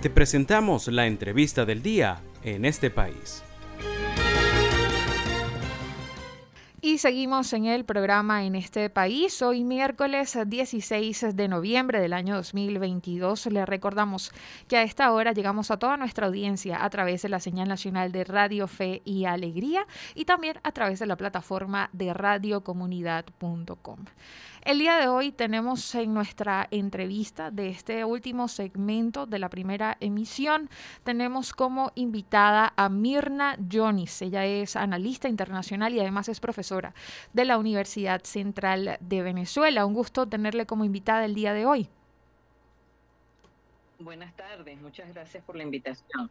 Te presentamos la entrevista del día en este país. Y seguimos en el programa en este país. Hoy miércoles 16 de noviembre del año 2022. Le recordamos que a esta hora llegamos a toda nuestra audiencia a través de la señal nacional de Radio Fe y Alegría y también a través de la plataforma de radiocomunidad.com. El día de hoy tenemos en nuestra entrevista de este último segmento de la primera emisión, tenemos como invitada a Mirna Jonis. Ella es analista internacional y además es profesora de la Universidad Central de Venezuela. Un gusto tenerle como invitada el día de hoy. Buenas tardes, muchas gracias por la invitación.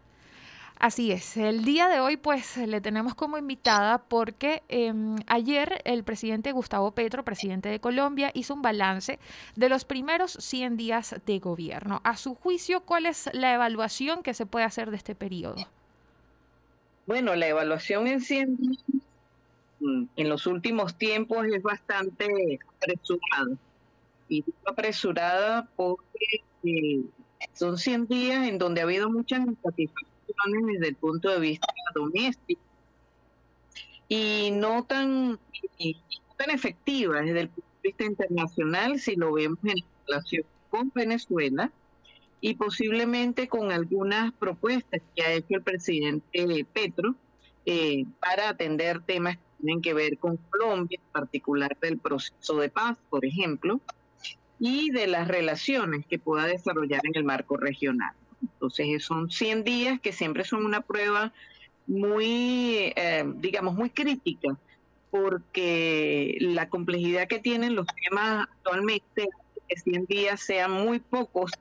Así es, el día de hoy pues le tenemos como invitada porque em, ayer el presidente Gustavo Petro, presidente de Colombia, hizo un balance de los primeros 100 días de gobierno. A su juicio, ¿cuál es la evaluación que se puede hacer de este periodo? Bueno, la evaluación en 100 días mm, en los últimos tiempos es bastante apresurada. Y apresurada porque eh, son 100 días en donde ha habido muchas insatisfacciones desde el punto de vista doméstico y no tan, tan efectivas desde el punto de vista internacional si lo vemos en relación con Venezuela y posiblemente con algunas propuestas que ha hecho el presidente Petro eh, para atender temas que tienen que ver con Colombia, en particular del proceso de paz, por ejemplo, y de las relaciones que pueda desarrollar en el marco regional. Entonces son 100 días que siempre son una prueba muy, eh, digamos, muy crítica, porque la complejidad que tienen los temas actualmente que 100 días sean muy pocos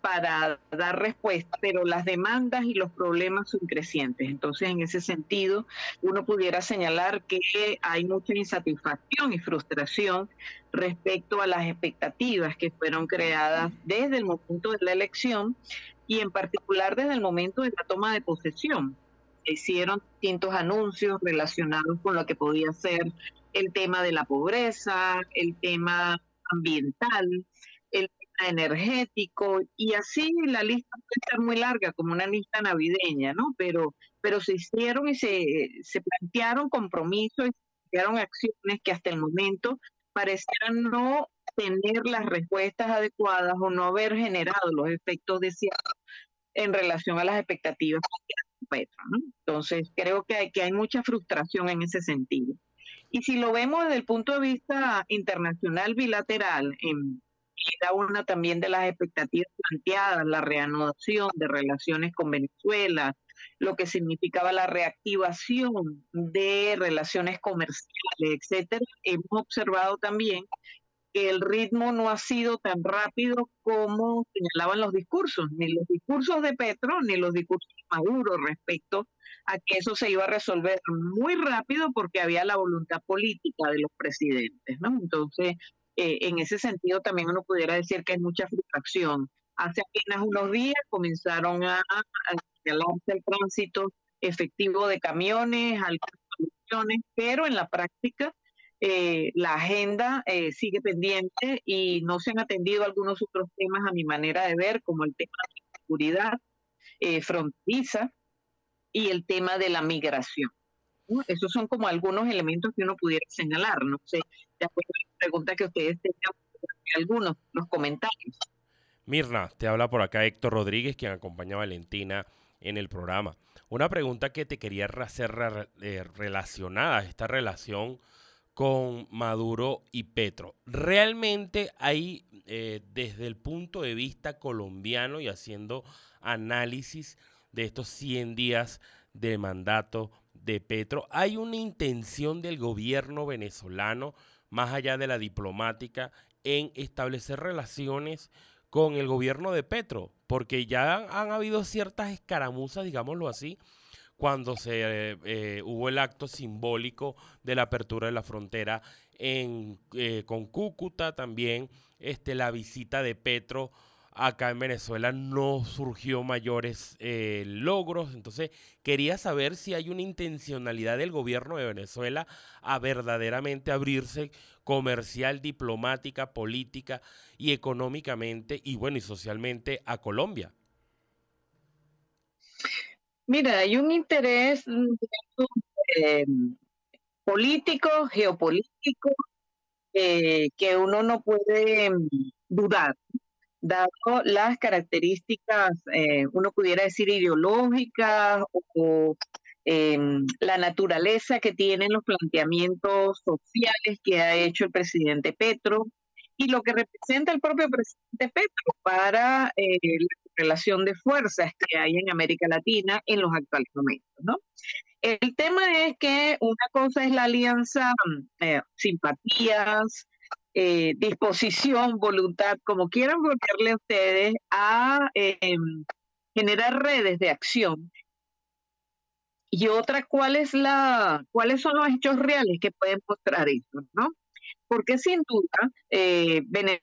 para dar respuesta, pero las demandas y los problemas son crecientes. Entonces, en ese sentido, uno pudiera señalar que hay mucha insatisfacción y frustración respecto a las expectativas que fueron creadas desde el momento de la elección y en particular desde el momento de la toma de posesión. hicieron distintos anuncios relacionados con lo que podía ser el tema de la pobreza, el tema ambiental, el tema energético, y así la lista puede ser muy larga, como una lista navideña, ¿no? Pero, pero se hicieron y se, se plantearon compromisos y se plantearon acciones que hasta el momento parecieran no tener las respuestas adecuadas o no haber generado los efectos deseados en relación a las expectativas. Entonces, creo que hay, que hay mucha frustración en ese sentido. Y si lo vemos desde el punto de vista internacional bilateral, en, era una también de las expectativas planteadas, la reanudación de relaciones con Venezuela, lo que significaba la reactivación de relaciones comerciales, etcétera. Hemos observado también el ritmo no ha sido tan rápido como señalaban los discursos, ni los discursos de Petro, ni los discursos de Maduro respecto a que eso se iba a resolver muy rápido porque había la voluntad política de los presidentes. Entonces, eh, en ese sentido también uno pudiera decir que hay mucha frustración. Hace apenas unos días comenzaron a, a señalarse el tránsito efectivo de camiones, algunas pero en la práctica eh, la agenda eh, sigue pendiente y no se han atendido algunos otros temas a mi manera de ver, como el tema de la seguridad eh, fronteriza y el tema de la migración. Esos son como algunos elementos que uno pudiera señalar. No sé, de acuerdo a la pregunta que ustedes tengan, algunos, los comentarios. Mirna, te habla por acá Héctor Rodríguez, quien acompaña a Valentina en el programa. Una pregunta que te quería hacer relacionada a esta relación con Maduro y Petro. Realmente hay, eh, desde el punto de vista colombiano y haciendo análisis de estos 100 días de mandato de Petro, hay una intención del gobierno venezolano, más allá de la diplomática, en establecer relaciones con el gobierno de Petro, porque ya han, han habido ciertas escaramuzas, digámoslo así, cuando se eh, hubo el acto simbólico de la apertura de la frontera en, eh, con Cúcuta, también este, la visita de Petro acá en Venezuela no surgió mayores eh, logros. Entonces, quería saber si hay una intencionalidad del gobierno de Venezuela a verdaderamente abrirse comercial, diplomática, política y económicamente y bueno, y socialmente a Colombia. Mira, hay un interés eh, político, geopolítico, eh, que uno no puede mm, dudar, dado las características, eh, uno pudiera decir ideológicas o, em, la naturaleza que tienen los planteamientos sociales que ha hecho el presidente Petro y lo que representa el propio presidente Petro para eh, la relación de fuerzas que hay en América Latina en los actuales momentos, ¿no? El tema es que una cosa es la alianza, eh, simpatías, eh, disposición, voluntad, como quieran volverle ustedes, a em, generar redes de acción. Y otra, ¿cuál es la, ¿cuáles son los hechos reales que pueden mostrar eso? ¿no? Porque sin duda, eh, Venezuela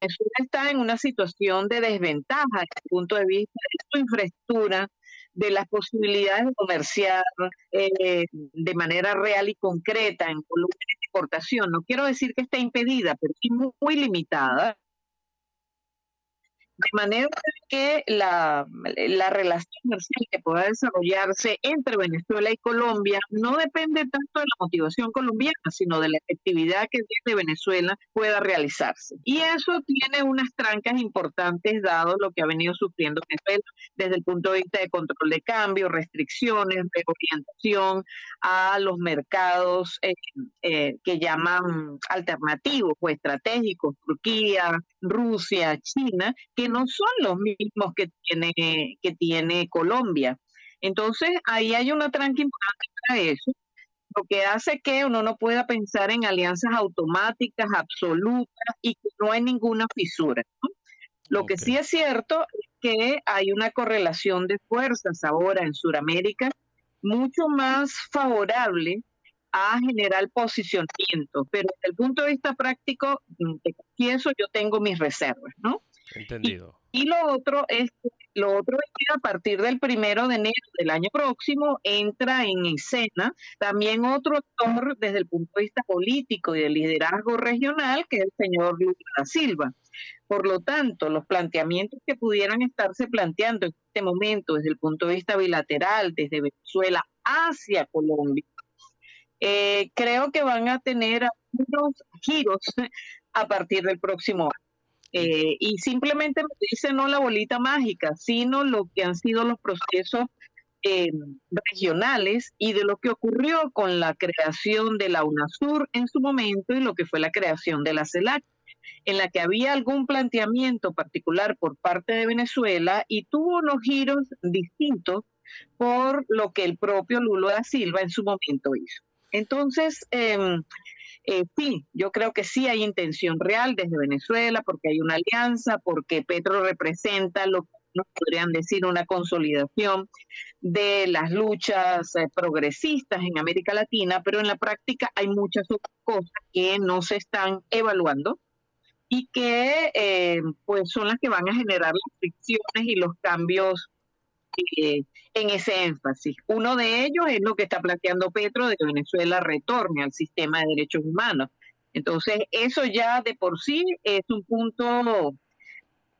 está en una situación de desventaja desde el punto de vista de su infraestructura, de las posibilidades de comerciar eh, de manera real y concreta en volumen de exportación. No quiero decir que esté impedida, pero sí muy limitada de manera que la, la relación comercial que pueda desarrollarse entre Venezuela y Colombia no depende tanto de la motivación colombiana, sino de la efectividad que desde Venezuela pueda realizarse. Y eso tiene unas trancas importantes dado lo que ha venido sufriendo Venezuela desde el punto de vista de control de cambio, restricciones, reorientación a los mercados eh, eh, que llaman alternativos o estratégicos, Turquía, Rusia, China, que no son los mismos que tiene, que tiene Colombia. Entonces, ahí hay una tranca importante para eso, lo que hace que uno no pueda pensar en alianzas automáticas, absolutas y que no hay ninguna fisura. Lo que sí es cierto es que hay una correlación de fuerzas ahora en Sudamérica mucho más favorable a generar posicionamiento, pero desde el punto de vista práctico, y eso yo tengo mis reservas, ¿no? Entendido. Y, lo otro es lo otro es que a partir del primero de enero del año próximo entra en escena también otro actor desde el punto de vista político y de liderazgo regional, que es el señor Lula da Silva. Por lo tanto, los planteamientos que pudieran estarse planteando en este momento desde el punto de vista bilateral, desde Venezuela hacia Colombia, eh, creo que van a tener algunos giros a partir del próximo año. Eh, y simplemente me dice no la bolita mágica, sino lo que han sido los procesos eh, regionales y de lo que ocurrió con la creación de la UNASUR en su momento y lo que fue la creación de la CELAC, en la que había algún planteamiento particular por parte de Venezuela y tuvo unos giros distintos por lo que el propio Lulo da Silva en su momento hizo. Entonces, eh, eh, sí, yo creo que sí hay intención real desde Venezuela, porque hay una alianza, porque Petro representa lo que nos podrían decir una consolidación de las luchas eh, progresistas en América Latina, pero en la práctica hay muchas otras cosas que no se están evaluando y que eh, pues son las que van a generar las fricciones y los cambios eh, en ese énfasis. Uno de ellos es lo que está planteando Petro de que Venezuela retorne al sistema de derechos humanos. Entonces, eso ya de por sí es un punto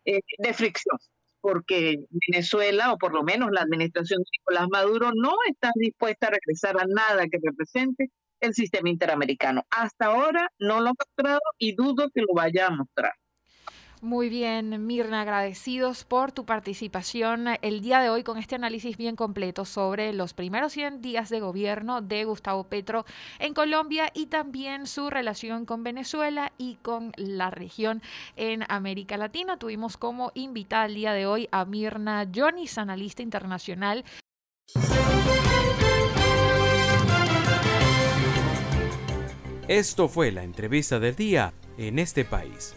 eh, de fricción, porque Venezuela, o por lo menos la administración de Nicolás Maduro, no está dispuesta a regresar a nada que represente el sistema interamericano. Hasta ahora no lo ha mostrado y dudo que lo vaya a mostrar. Muy bien, Mirna, agradecidos por tu participación el día de hoy con este análisis bien completo sobre los primeros 100 días de gobierno de Gustavo Petro en Colombia y también su relación con Venezuela y con la región en América Latina. Tuvimos como invitada el día de hoy a Mirna Jonis, analista internacional. Esto fue la entrevista del día en este país.